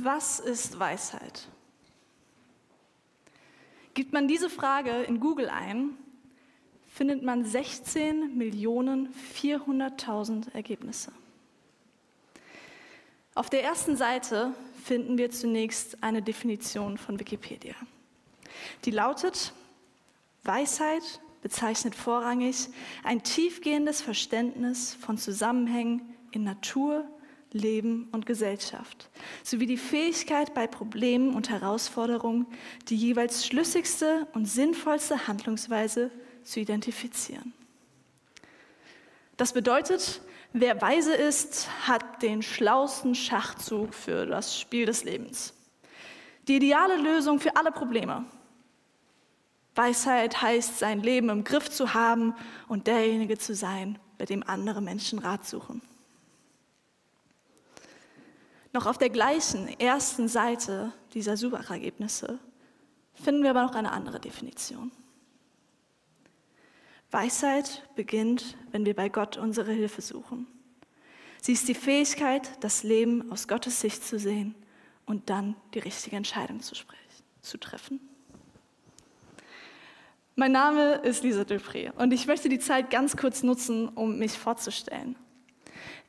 Was ist Weisheit? Gibt man diese Frage in Google ein, findet man 16.400.000 Ergebnisse. Auf der ersten Seite finden wir zunächst eine Definition von Wikipedia. Die lautet, Weisheit bezeichnet vorrangig ein tiefgehendes Verständnis von Zusammenhängen in Natur, Leben und Gesellschaft, sowie die Fähigkeit, bei Problemen und Herausforderungen die jeweils schlüssigste und sinnvollste Handlungsweise zu identifizieren. Das bedeutet, wer weise ist, hat den schlausten Schachzug für das Spiel des Lebens. Die ideale Lösung für alle Probleme. Weisheit heißt, sein Leben im Griff zu haben und derjenige zu sein, bei dem andere Menschen Rat suchen. Noch auf der gleichen ersten Seite dieser Suchergebnisse finden wir aber noch eine andere Definition. Weisheit beginnt, wenn wir bei Gott unsere Hilfe suchen. Sie ist die Fähigkeit, das Leben aus Gottes Sicht zu sehen und dann die richtige Entscheidung zu, sprechen, zu treffen. Mein Name ist Lisa Dupré und ich möchte die Zeit ganz kurz nutzen, um mich vorzustellen.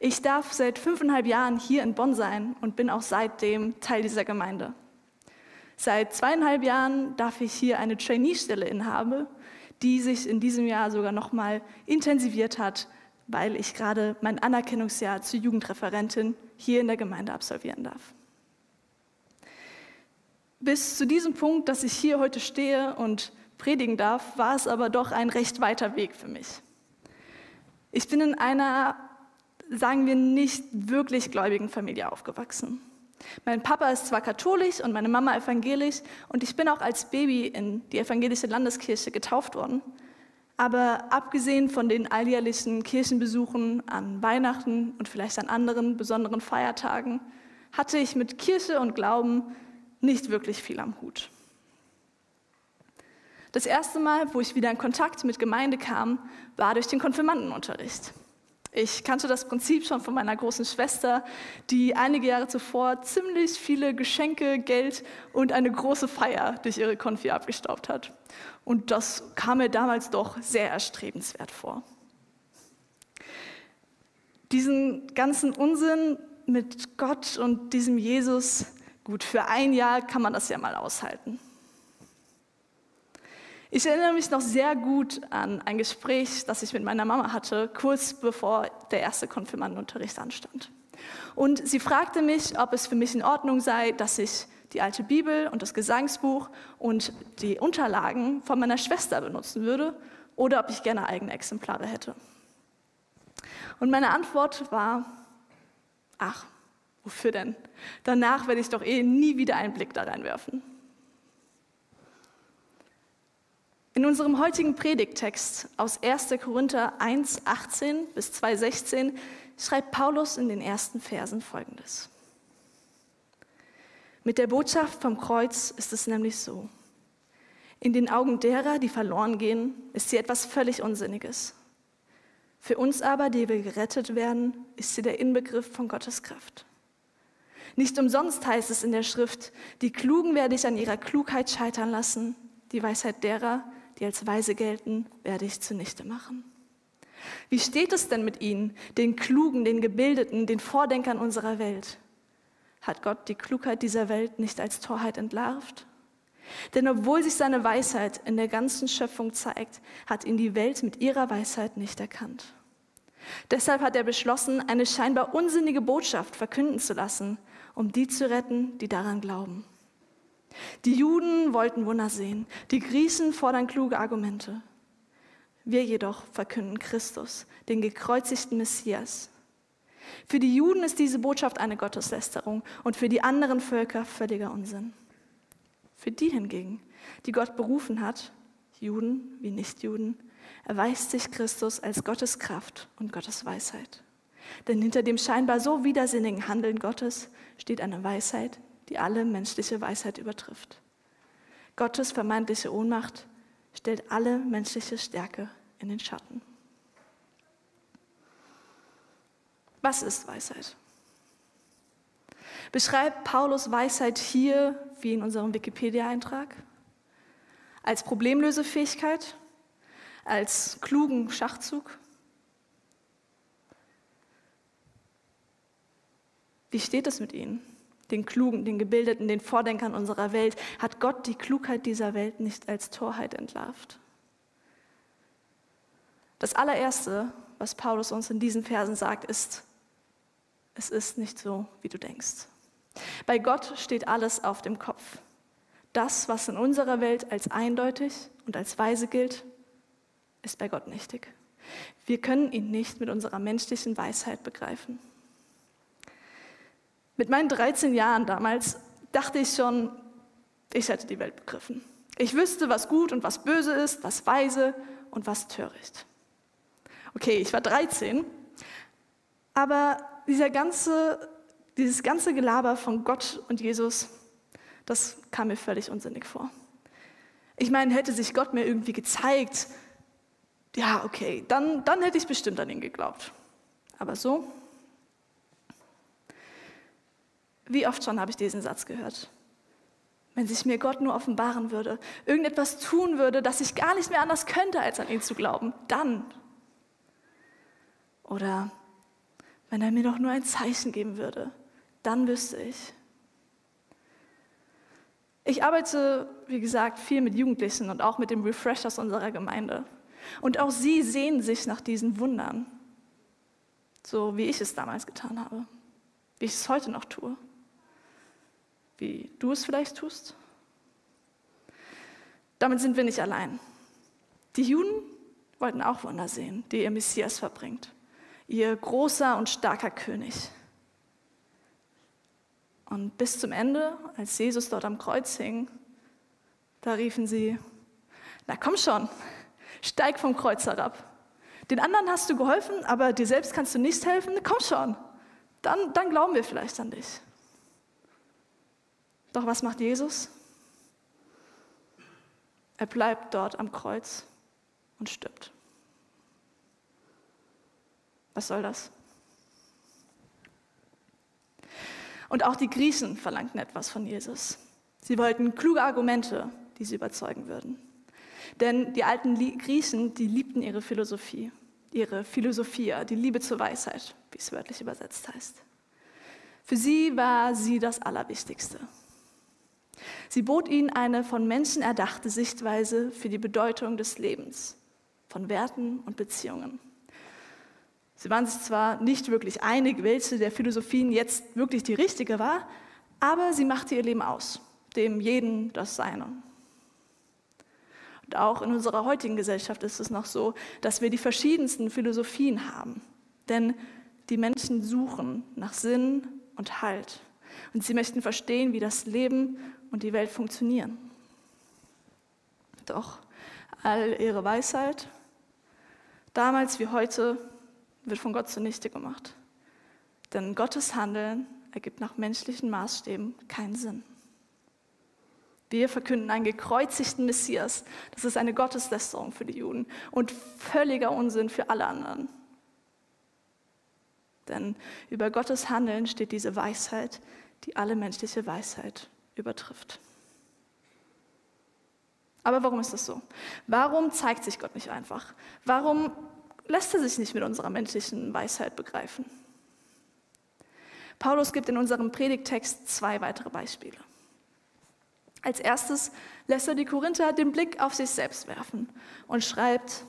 Ich darf seit fünfeinhalb Jahren hier in Bonn sein und bin auch seitdem Teil dieser Gemeinde. Seit zweieinhalb Jahren darf ich hier eine Trainee-Stelle inhaben, die sich in diesem Jahr sogar noch mal intensiviert hat, weil ich gerade mein Anerkennungsjahr zur Jugendreferentin hier in der Gemeinde absolvieren darf. Bis zu diesem Punkt, dass ich hier heute stehe und predigen darf, war es aber doch ein recht weiter Weg für mich. Ich bin in einer sagen wir, nicht wirklich gläubigen Familie aufgewachsen. Mein Papa ist zwar katholisch und meine Mama evangelisch und ich bin auch als Baby in die evangelische Landeskirche getauft worden. Aber abgesehen von den alljährlichen Kirchenbesuchen an Weihnachten und vielleicht an anderen besonderen Feiertagen, hatte ich mit Kirche und Glauben nicht wirklich viel am Hut. Das erste Mal, wo ich wieder in Kontakt mit Gemeinde kam, war durch den Konfirmandenunterricht. Ich kannte das Prinzip schon von meiner großen Schwester, die einige Jahre zuvor ziemlich viele Geschenke, Geld und eine große Feier durch ihre Konfi abgestaubt hat. Und das kam mir damals doch sehr erstrebenswert vor. Diesen ganzen Unsinn mit Gott und diesem Jesus, gut, für ein Jahr kann man das ja mal aushalten. Ich erinnere mich noch sehr gut an ein Gespräch, das ich mit meiner Mama hatte, kurz bevor der erste Konfirmandenunterricht anstand. Und sie fragte mich, ob es für mich in Ordnung sei, dass ich die alte Bibel und das Gesangsbuch und die Unterlagen von meiner Schwester benutzen würde oder ob ich gerne eigene Exemplare hätte. Und meine Antwort war, ach, wofür denn? Danach werde ich doch eh nie wieder einen Blick da reinwerfen. In unserem heutigen Predigttext aus 1. Korinther 1, 18 bis 2, 16 schreibt Paulus in den ersten Versen folgendes. Mit der Botschaft vom Kreuz ist es nämlich so. In den Augen derer, die verloren gehen, ist sie etwas völlig Unsinniges. Für uns aber, die wir gerettet werden, ist sie der Inbegriff von Gottes Kraft. Nicht umsonst heißt es in der Schrift, die Klugen werde ich an ihrer Klugheit scheitern lassen, die Weisheit derer, die als weise gelten, werde ich zunichte machen. Wie steht es denn mit ihnen, den Klugen, den Gebildeten, den Vordenkern unserer Welt? Hat Gott die Klugheit dieser Welt nicht als Torheit entlarvt? Denn obwohl sich seine Weisheit in der ganzen Schöpfung zeigt, hat ihn die Welt mit ihrer Weisheit nicht erkannt. Deshalb hat er beschlossen, eine scheinbar unsinnige Botschaft verkünden zu lassen, um die zu retten, die daran glauben. Die Juden wollten Wunder sehen, die Griechen fordern kluge Argumente. Wir jedoch verkünden Christus, den gekreuzigten Messias. Für die Juden ist diese Botschaft eine Gotteslästerung und für die anderen Völker völliger Unsinn. Für die hingegen, die Gott berufen hat, Juden wie Nichtjuden, erweist sich Christus als Gottes Kraft und Gottes Weisheit. Denn hinter dem scheinbar so widersinnigen Handeln Gottes steht eine Weisheit, die alle menschliche Weisheit übertrifft. Gottes vermeintliche Ohnmacht stellt alle menschliche Stärke in den Schatten. Was ist Weisheit? Beschreibt Paulus Weisheit hier wie in unserem Wikipedia-Eintrag? Als Problemlösefähigkeit? Als klugen Schachzug? Wie steht es mit ihnen? Den Klugen, den Gebildeten, den Vordenkern unserer Welt. Hat Gott die Klugheit dieser Welt nicht als Torheit entlarvt? Das allererste, was Paulus uns in diesen Versen sagt, ist, es ist nicht so, wie du denkst. Bei Gott steht alles auf dem Kopf. Das, was in unserer Welt als eindeutig und als weise gilt, ist bei Gott nichtig. Wir können ihn nicht mit unserer menschlichen Weisheit begreifen. Mit meinen 13 Jahren damals dachte ich schon, ich hätte die Welt begriffen. Ich wüsste, was gut und was böse ist, was weise und was töricht. Okay, ich war 13, aber dieser ganze, dieses ganze Gelaber von Gott und Jesus, das kam mir völlig unsinnig vor. Ich meine, hätte sich Gott mir irgendwie gezeigt, ja, okay, dann, dann hätte ich bestimmt an ihn geglaubt. Aber so, Wie oft schon habe ich diesen Satz gehört? Wenn sich mir Gott nur offenbaren würde, irgendetwas tun würde, dass ich gar nicht mehr anders könnte, als an ihn zu glauben, dann. Oder wenn er mir doch nur ein Zeichen geben würde, dann wüsste ich. Ich arbeite, wie gesagt, viel mit Jugendlichen und auch mit den Refreshers unserer Gemeinde. Und auch sie sehen sich nach diesen Wundern, so wie ich es damals getan habe, wie ich es heute noch tue wie du es vielleicht tust? Damit sind wir nicht allein. Die Juden wollten auch Wunder sehen, die ihr Messias verbringt, ihr großer und starker König. Und bis zum Ende, als Jesus dort am Kreuz hing, da riefen sie, na komm schon, steig vom Kreuz herab. Den anderen hast du geholfen, aber dir selbst kannst du nicht helfen, komm schon, dann, dann glauben wir vielleicht an dich. Doch was macht Jesus? Er bleibt dort am Kreuz und stirbt. Was soll das? Und auch die Griechen verlangten etwas von Jesus. Sie wollten kluge Argumente, die sie überzeugen würden. Denn die alten Griechen, die liebten ihre Philosophie, ihre Philosophia, die Liebe zur Weisheit, wie es wörtlich übersetzt heißt. Für sie war sie das Allerwichtigste. Sie bot ihnen eine von Menschen erdachte Sichtweise für die Bedeutung des Lebens, von Werten und Beziehungen. Sie waren sich zwar nicht wirklich einig, welche der Philosophien jetzt wirklich die richtige war, aber sie machte ihr Leben aus, dem jeden das Seine. Und auch in unserer heutigen Gesellschaft ist es noch so, dass wir die verschiedensten Philosophien haben. Denn die Menschen suchen nach Sinn und Halt. Und sie möchten verstehen, wie das Leben und die Welt funktionieren. Doch all ihre Weisheit, damals wie heute, wird von Gott zunichte gemacht. Denn Gottes Handeln ergibt nach menschlichen Maßstäben keinen Sinn. Wir verkünden einen gekreuzigten Messias. Das ist eine Gotteslästerung für die Juden und völliger Unsinn für alle anderen. Denn über Gottes Handeln steht diese Weisheit, die alle menschliche Weisheit übertrifft. Aber warum ist das so? Warum zeigt sich Gott nicht einfach? Warum lässt er sich nicht mit unserer menschlichen Weisheit begreifen? Paulus gibt in unserem Predigtext zwei weitere Beispiele. Als erstes lässt er die Korinther den Blick auf sich selbst werfen und schreibt,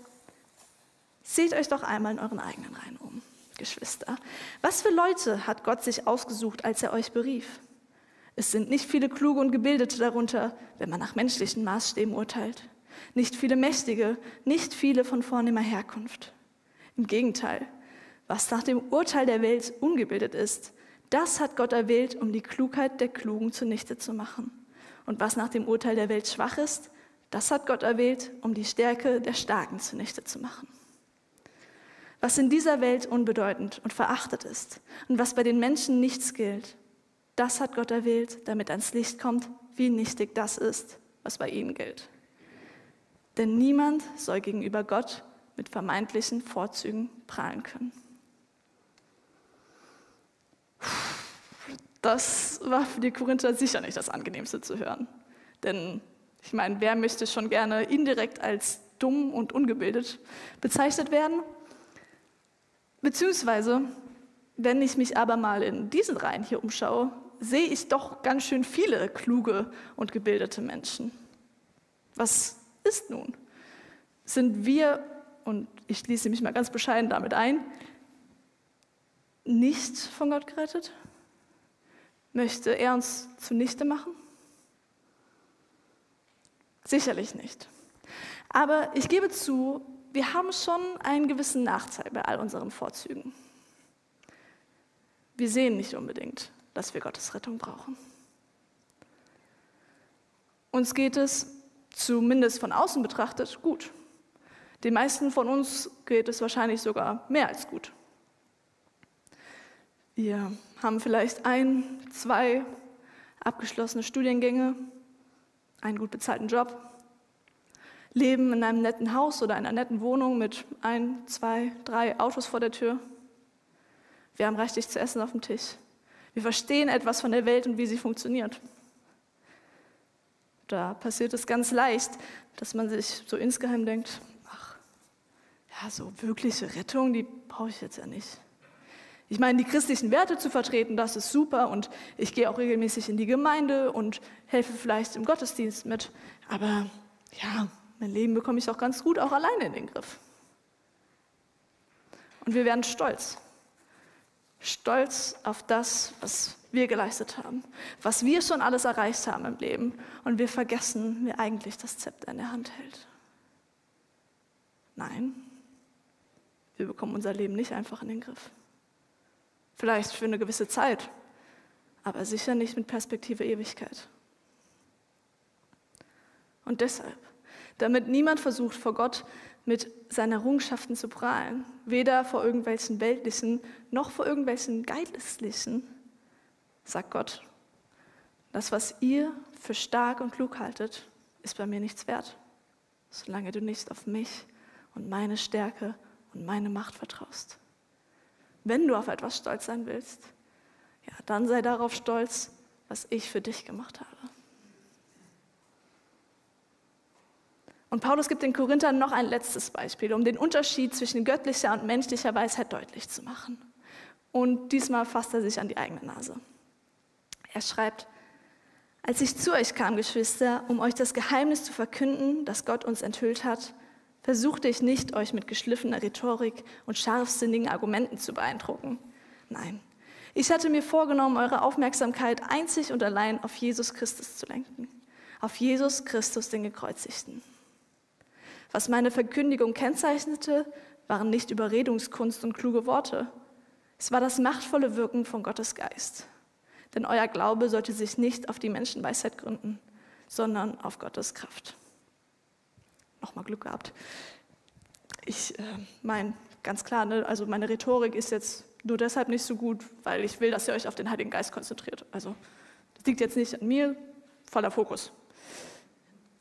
seht euch doch einmal in euren eigenen Reihen um, Geschwister. Was für Leute hat Gott sich ausgesucht, als er euch berief? Es sind nicht viele Kluge und Gebildete darunter, wenn man nach menschlichen Maßstäben urteilt. Nicht viele Mächtige, nicht viele von vornehmer Herkunft. Im Gegenteil, was nach dem Urteil der Welt ungebildet ist, das hat Gott erwählt, um die Klugheit der Klugen zunichte zu machen. Und was nach dem Urteil der Welt schwach ist, das hat Gott erwählt, um die Stärke der Starken zunichte zu machen. Was in dieser Welt unbedeutend und verachtet ist und was bei den Menschen nichts gilt, das hat Gott erwählt, damit ans Licht kommt, wie nichtig das ist, was bei ihnen gilt. Denn niemand soll gegenüber Gott mit vermeintlichen Vorzügen prahlen können. Das war für die Korinther sicher nicht das angenehmste zu hören. Denn ich meine, wer möchte schon gerne indirekt als dumm und ungebildet bezeichnet werden? Beziehungsweise, wenn ich mich aber mal in diesen Reihen hier umschaue, sehe ich doch ganz schön viele kluge und gebildete Menschen. Was ist nun? Sind wir, und ich schließe mich mal ganz bescheiden damit ein, nicht von Gott gerettet? Möchte er uns zunichte machen? Sicherlich nicht. Aber ich gebe zu, wir haben schon einen gewissen Nachteil bei all unseren Vorzügen. Wir sehen nicht unbedingt, dass wir Gottes Rettung brauchen. Uns geht es, zumindest von außen betrachtet, gut. Den meisten von uns geht es wahrscheinlich sogar mehr als gut. Wir haben vielleicht ein, zwei abgeschlossene Studiengänge, einen gut bezahlten Job, leben in einem netten Haus oder einer netten Wohnung mit ein, zwei, drei Autos vor der Tür. Wir haben reichlich zu essen auf dem Tisch. Wir verstehen etwas von der Welt und wie sie funktioniert. Da passiert es ganz leicht, dass man sich so insgeheim denkt, ach, ja, so wirkliche Rettung, die brauche ich jetzt ja nicht. Ich meine, die christlichen Werte zu vertreten, das ist super und ich gehe auch regelmäßig in die Gemeinde und helfe vielleicht im Gottesdienst mit. Aber ja, mein Leben bekomme ich auch ganz gut auch alleine in den Griff. Und wir werden stolz stolz auf das, was wir geleistet haben, was wir schon alles erreicht haben im Leben. Und wir vergessen, wer eigentlich das Zepter in der Hand hält. Nein, wir bekommen unser Leben nicht einfach in den Griff. Vielleicht für eine gewisse Zeit, aber sicher nicht mit Perspektive Ewigkeit. Und deshalb, damit niemand versucht, vor Gott mit seinen Errungenschaften zu prahlen, weder vor irgendwelchen weltlichen noch vor irgendwelchen geistlichen, sagt Gott, das, was ihr für stark und klug haltet, ist bei mir nichts wert, solange du nicht auf mich und meine Stärke und meine Macht vertraust. Wenn du auf etwas stolz sein willst, ja, dann sei darauf stolz, was ich für dich gemacht habe. Und Paulus gibt den Korinthern noch ein letztes Beispiel, um den Unterschied zwischen göttlicher und menschlicher Weisheit deutlich zu machen. Und diesmal fasst er sich an die eigene Nase. Er schreibt, als ich zu euch kam, Geschwister, um euch das Geheimnis zu verkünden, das Gott uns enthüllt hat, versuchte ich nicht, euch mit geschliffener Rhetorik und scharfsinnigen Argumenten zu beeindrucken. Nein, ich hatte mir vorgenommen, eure Aufmerksamkeit einzig und allein auf Jesus Christus zu lenken. Auf Jesus Christus, den Gekreuzigten. Was meine Verkündigung kennzeichnete, waren nicht Überredungskunst und kluge Worte. Es war das machtvolle Wirken von Gottes Geist. Denn euer Glaube sollte sich nicht auf die Menschenweisheit gründen, sondern auf Gottes Kraft. Nochmal Glück gehabt. Ich äh, meine, ganz klar, ne, also meine Rhetorik ist jetzt nur deshalb nicht so gut, weil ich will, dass ihr euch auf den Heiligen Geist konzentriert. Also das liegt jetzt nicht an mir, voller Fokus.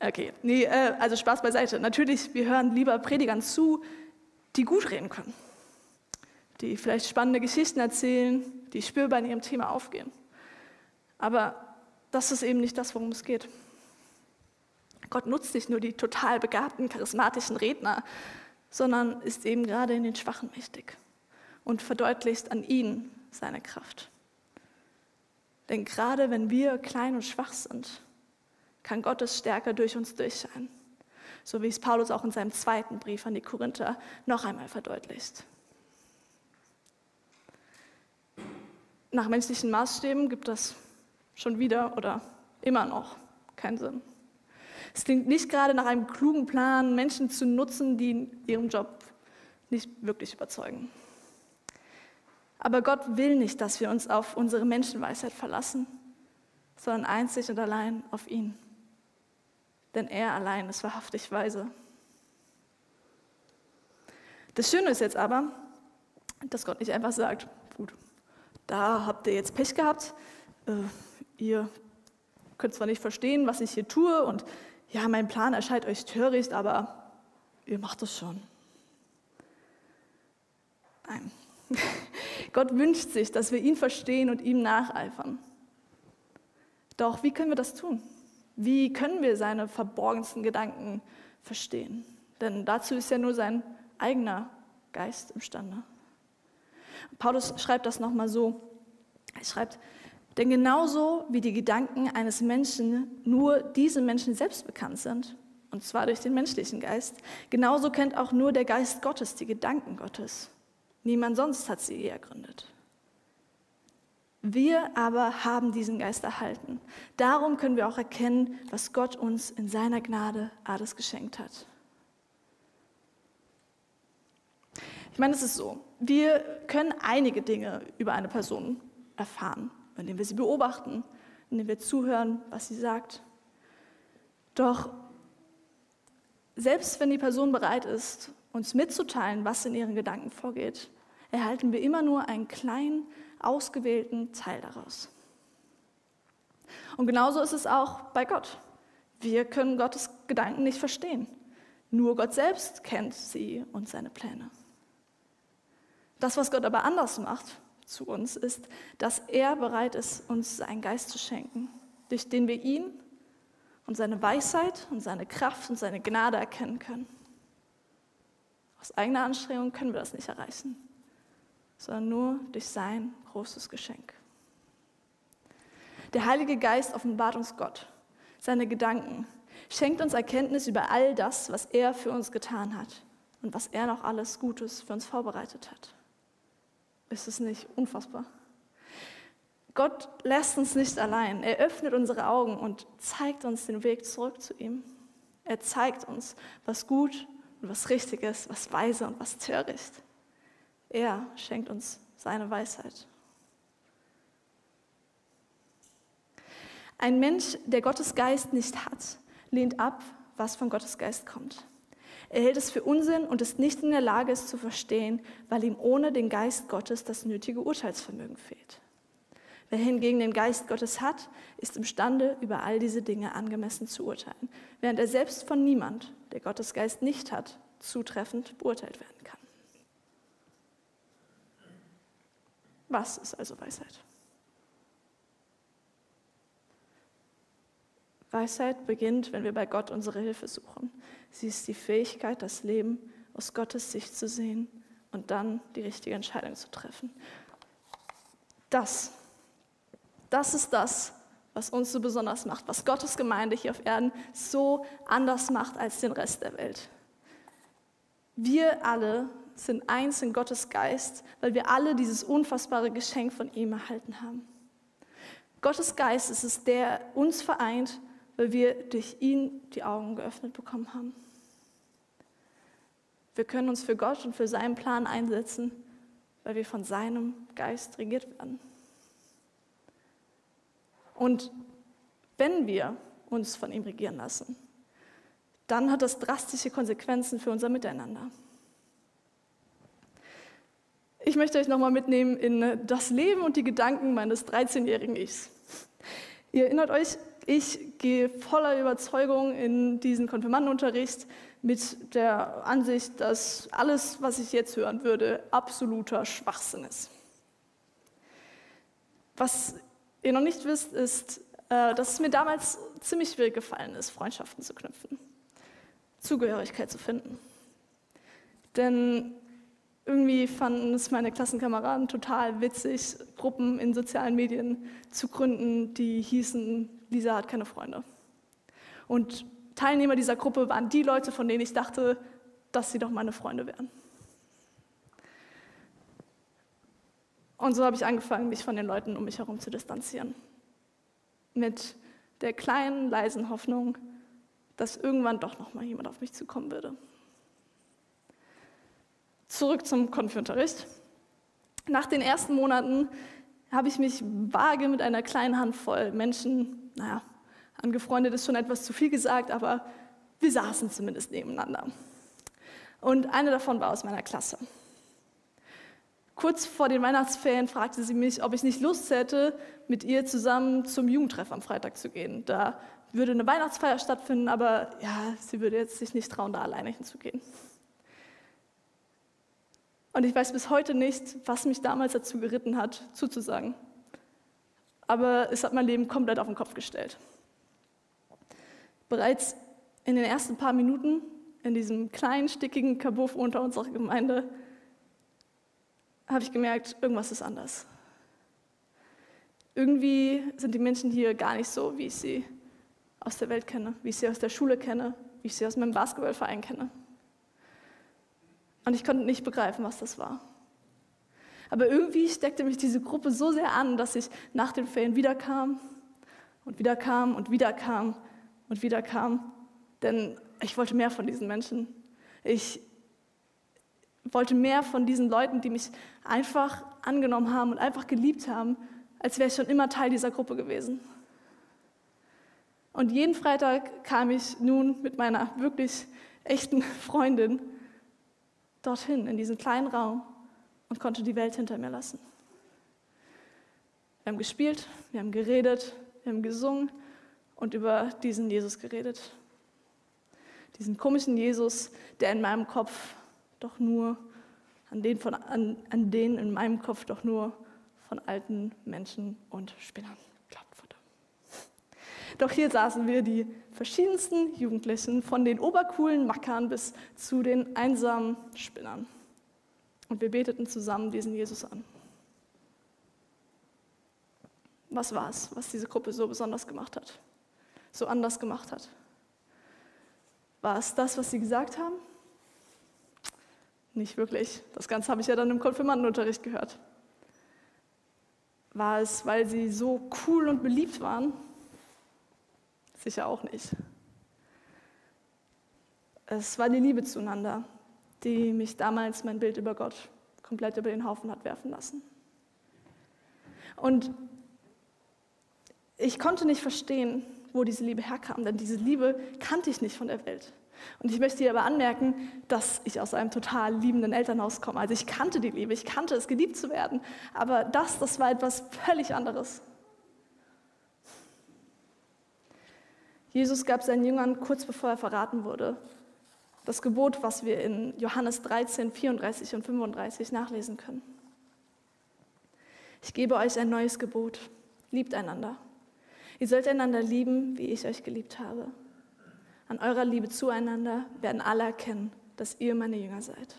Okay, nee, äh, also Spaß beiseite. Natürlich, wir hören lieber Predigern zu, die gut reden können, die vielleicht spannende Geschichten erzählen, die spürbar in ihrem Thema aufgehen. Aber das ist eben nicht das, worum es geht. Gott nutzt nicht nur die total begabten, charismatischen Redner, sondern ist eben gerade in den Schwachen mächtig und verdeutlicht an ihnen seine Kraft. Denn gerade wenn wir klein und schwach sind, kann Gottes Stärke durch uns durchscheinen. So wie es Paulus auch in seinem zweiten Brief an die Korinther noch einmal verdeutlicht. Nach menschlichen Maßstäben gibt das schon wieder oder immer noch keinen Sinn. Es klingt nicht gerade nach einem klugen Plan, Menschen zu nutzen, die in ihrem Job nicht wirklich überzeugen. Aber Gott will nicht, dass wir uns auf unsere Menschenweisheit verlassen, sondern einzig und allein auf ihn denn er allein ist wahrhaftig weise. Das Schöne ist jetzt aber, dass Gott nicht einfach sagt, gut, da habt ihr jetzt Pech gehabt, äh, ihr könnt zwar nicht verstehen, was ich hier tue und ja, mein Plan erscheint euch töricht, aber ihr macht es schon. Nein. Gott wünscht sich, dass wir ihn verstehen und ihm nacheifern. Doch wie können wir das tun? Wie können wir seine verborgensten Gedanken verstehen? Denn dazu ist ja nur sein eigener Geist imstande. Paulus schreibt das nochmal so. Er schreibt, denn genauso wie die Gedanken eines Menschen nur diesem Menschen selbst bekannt sind, und zwar durch den menschlichen Geist, genauso kennt auch nur der Geist Gottes die Gedanken Gottes. Niemand sonst hat sie je ergründet. Wir aber haben diesen Geist erhalten. Darum können wir auch erkennen, was Gott uns in seiner Gnade alles geschenkt hat. Ich meine, es ist so, wir können einige Dinge über eine Person erfahren, indem wir sie beobachten, indem wir zuhören, was sie sagt. Doch selbst wenn die Person bereit ist, uns mitzuteilen, was in ihren Gedanken vorgeht, erhalten wir immer nur einen kleinen, ausgewählten Teil daraus. Und genauso ist es auch bei Gott. Wir können Gottes Gedanken nicht verstehen. Nur Gott selbst kennt sie und seine Pläne. Das, was Gott aber anders macht zu uns, ist, dass er bereit ist, uns seinen Geist zu schenken, durch den wir ihn und seine Weisheit und seine Kraft und seine Gnade erkennen können. Aus eigener Anstrengung können wir das nicht erreichen, sondern nur durch sein großes Geschenk. Der Heilige Geist offenbart uns Gott, seine Gedanken, schenkt uns Erkenntnis über all das, was er für uns getan hat und was er noch alles Gutes für uns vorbereitet hat. Ist es nicht unfassbar? Gott lässt uns nicht allein. Er öffnet unsere Augen und zeigt uns den Weg zurück zu ihm. Er zeigt uns, was gut und was richtig ist, was weise und was töricht. Er schenkt uns seine Weisheit. Ein Mensch, der Gottes Geist nicht hat, lehnt ab, was von Gottes Geist kommt. Er hält es für Unsinn und ist nicht in der Lage, es zu verstehen, weil ihm ohne den Geist Gottes das nötige Urteilsvermögen fehlt. Wer hingegen den Geist Gottes hat, ist imstande, über all diese Dinge angemessen zu urteilen, während er selbst von niemand, der Gottes Geist nicht hat, zutreffend beurteilt werden kann. Was ist also Weisheit? Weisheit beginnt, wenn wir bei Gott unsere Hilfe suchen. Sie ist die Fähigkeit, das Leben aus Gottes Sicht zu sehen und dann die richtige Entscheidung zu treffen. Das, das ist das, was uns so besonders macht, was Gottes Gemeinde hier auf Erden so anders macht als den Rest der Welt. Wir alle sind eins in Gottes Geist, weil wir alle dieses unfassbare Geschenk von ihm erhalten haben. Gottes Geist ist es, der uns vereint weil wir durch ihn die Augen geöffnet bekommen haben. Wir können uns für Gott und für seinen Plan einsetzen, weil wir von seinem Geist regiert werden. Und wenn wir uns von ihm regieren lassen, dann hat das drastische Konsequenzen für unser Miteinander. Ich möchte euch nochmal mitnehmen in das Leben und die Gedanken meines 13-jährigen Ichs. Ihr erinnert euch, ich gehe voller Überzeugung in diesen Konfirmandenunterricht mit der Ansicht, dass alles, was ich jetzt hören würde, absoluter Schwachsinn ist. Was ihr noch nicht wisst, ist, äh, dass es mir damals ziemlich schwierig gefallen ist, Freundschaften zu knüpfen, Zugehörigkeit zu finden. Denn irgendwie fanden es meine Klassenkameraden total witzig, Gruppen in sozialen Medien zu gründen, die hießen Lisa hat keine Freunde. Und Teilnehmer dieser Gruppe waren die Leute, von denen ich dachte, dass sie doch meine Freunde wären. Und so habe ich angefangen, mich von den Leuten um mich herum zu distanzieren. Mit der kleinen, leisen Hoffnung, dass irgendwann doch noch mal jemand auf mich zukommen würde. Zurück zum Konfunterricht. Nach den ersten Monaten habe ich mich vage mit einer kleinen Handvoll Menschen naja, angefreundet ist schon etwas zu viel gesagt, aber wir saßen zumindest nebeneinander. Und eine davon war aus meiner Klasse. Kurz vor den Weihnachtsferien fragte sie mich, ob ich nicht Lust hätte, mit ihr zusammen zum Jugendtreff am Freitag zu gehen. Da würde eine Weihnachtsfeier stattfinden, aber ja, sie würde jetzt sich nicht trauen, da alleine hinzugehen. Und ich weiß bis heute nicht, was mich damals dazu geritten hat, zuzusagen. aber es hat mein Leben komplett auf den Kopf gestellt. Bereits in den ersten paar Minuten in diesem kleinen, stickigen Kabuff unter unserer Gemeinde habe ich gemerkt, irgendwas ist anders. Irgendwie sind die Menschen hier gar nicht so, wie ich sie aus der Welt kenne, wie ich sie aus der Schule kenne, wie ich sie aus meinem Basketballverein kenne. Und ich konnte nicht begreifen, was das war. Aber irgendwie steckte mich diese Gruppe so sehr an, dass ich nach den Ferien wiederkam und wiederkam und wiederkam und wiederkam. Denn ich wollte mehr von diesen Menschen. Ich wollte mehr von diesen Leuten, die mich einfach angenommen haben und einfach geliebt haben, als wäre ich schon immer Teil dieser Gruppe gewesen. Und jeden Freitag kam ich nun mit meiner wirklich echten Freundin dorthin, in diesen kleinen Raum und konnte die Welt hinter mir lassen. Wir haben gespielt, wir haben geredet, wir haben gesungen und über diesen Jesus geredet. Diesen komischen Jesus, der in meinem Kopf doch nur, an den, von, an, an den in meinem Kopf doch nur von alten Menschen und Spinnern. Doch hier saßen wir, die verschiedensten Jugendlichen, von den obercoolen Mackern bis zu den einsamen Spinnern. Und wir beteten zusammen diesen Jesus an. Was war es, was diese Gruppe so besonders gemacht hat, so anders gemacht hat? War es das, was sie gesagt haben? Nicht wirklich. Das Ganze habe ich ja dann im Konfirmandenunterricht gehört. War es, weil sie so cool und beliebt waren? Sicher auch nicht. Es war die Liebe zueinander, die mich damals mein Bild über Gott komplett über den Haufen hat werfen lassen. Und ich konnte nicht verstehen, wo diese Liebe herkam, denn diese Liebe kannte ich nicht von der Welt. Und ich möchte dir aber anmerken, dass ich aus einem total liebenden Elternhaus komme. Also ich kannte die Liebe, ich kannte es, geliebt zu werden. Aber das, das war etwas völlig anderes. Jesus gab seinen Jüngern kurz bevor er verraten wurde, das Gebot, was wir in Johannes 13, 34 und 35 nachlesen können. Ich gebe euch ein neues Gebot. Liebt einander. Ihr sollt einander lieben, wie ich euch geliebt habe. An eurer Liebe zueinander werden alle erkennen, dass ihr meine Jünger seid.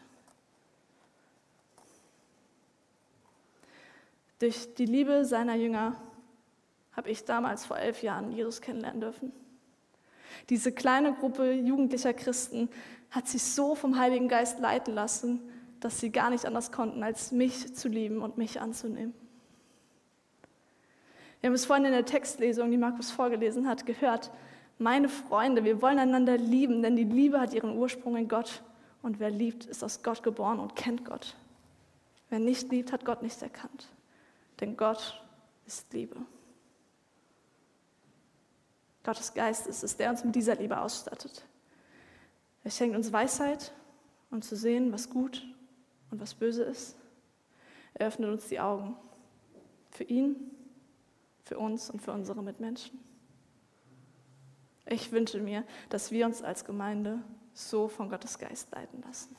Durch die Liebe seiner Jünger habe ich damals vor elf Jahren Jesus kennenlernen dürfen. Diese kleine Gruppe jugendlicher Christen hat sich so vom Heiligen Geist leiten lassen, dass sie gar nicht anders konnten, als mich zu lieben und mich anzunehmen. Wir haben es vorhin in der Textlesung, die Markus vorgelesen hat, gehört, meine Freunde, wir wollen einander lieben, denn die Liebe hat ihren Ursprung in Gott. Und wer liebt, ist aus Gott geboren und kennt Gott. Wer nicht liebt, hat Gott nicht erkannt. Denn Gott ist Liebe. Gottes Geist ist es, der uns mit dieser Liebe ausstattet. Er schenkt uns Weisheit, um zu sehen, was gut und was böse ist. Er öffnet uns die Augen für ihn, für uns und für unsere Mitmenschen. Ich wünsche mir, dass wir uns als Gemeinde so von Gottes Geist leiten lassen.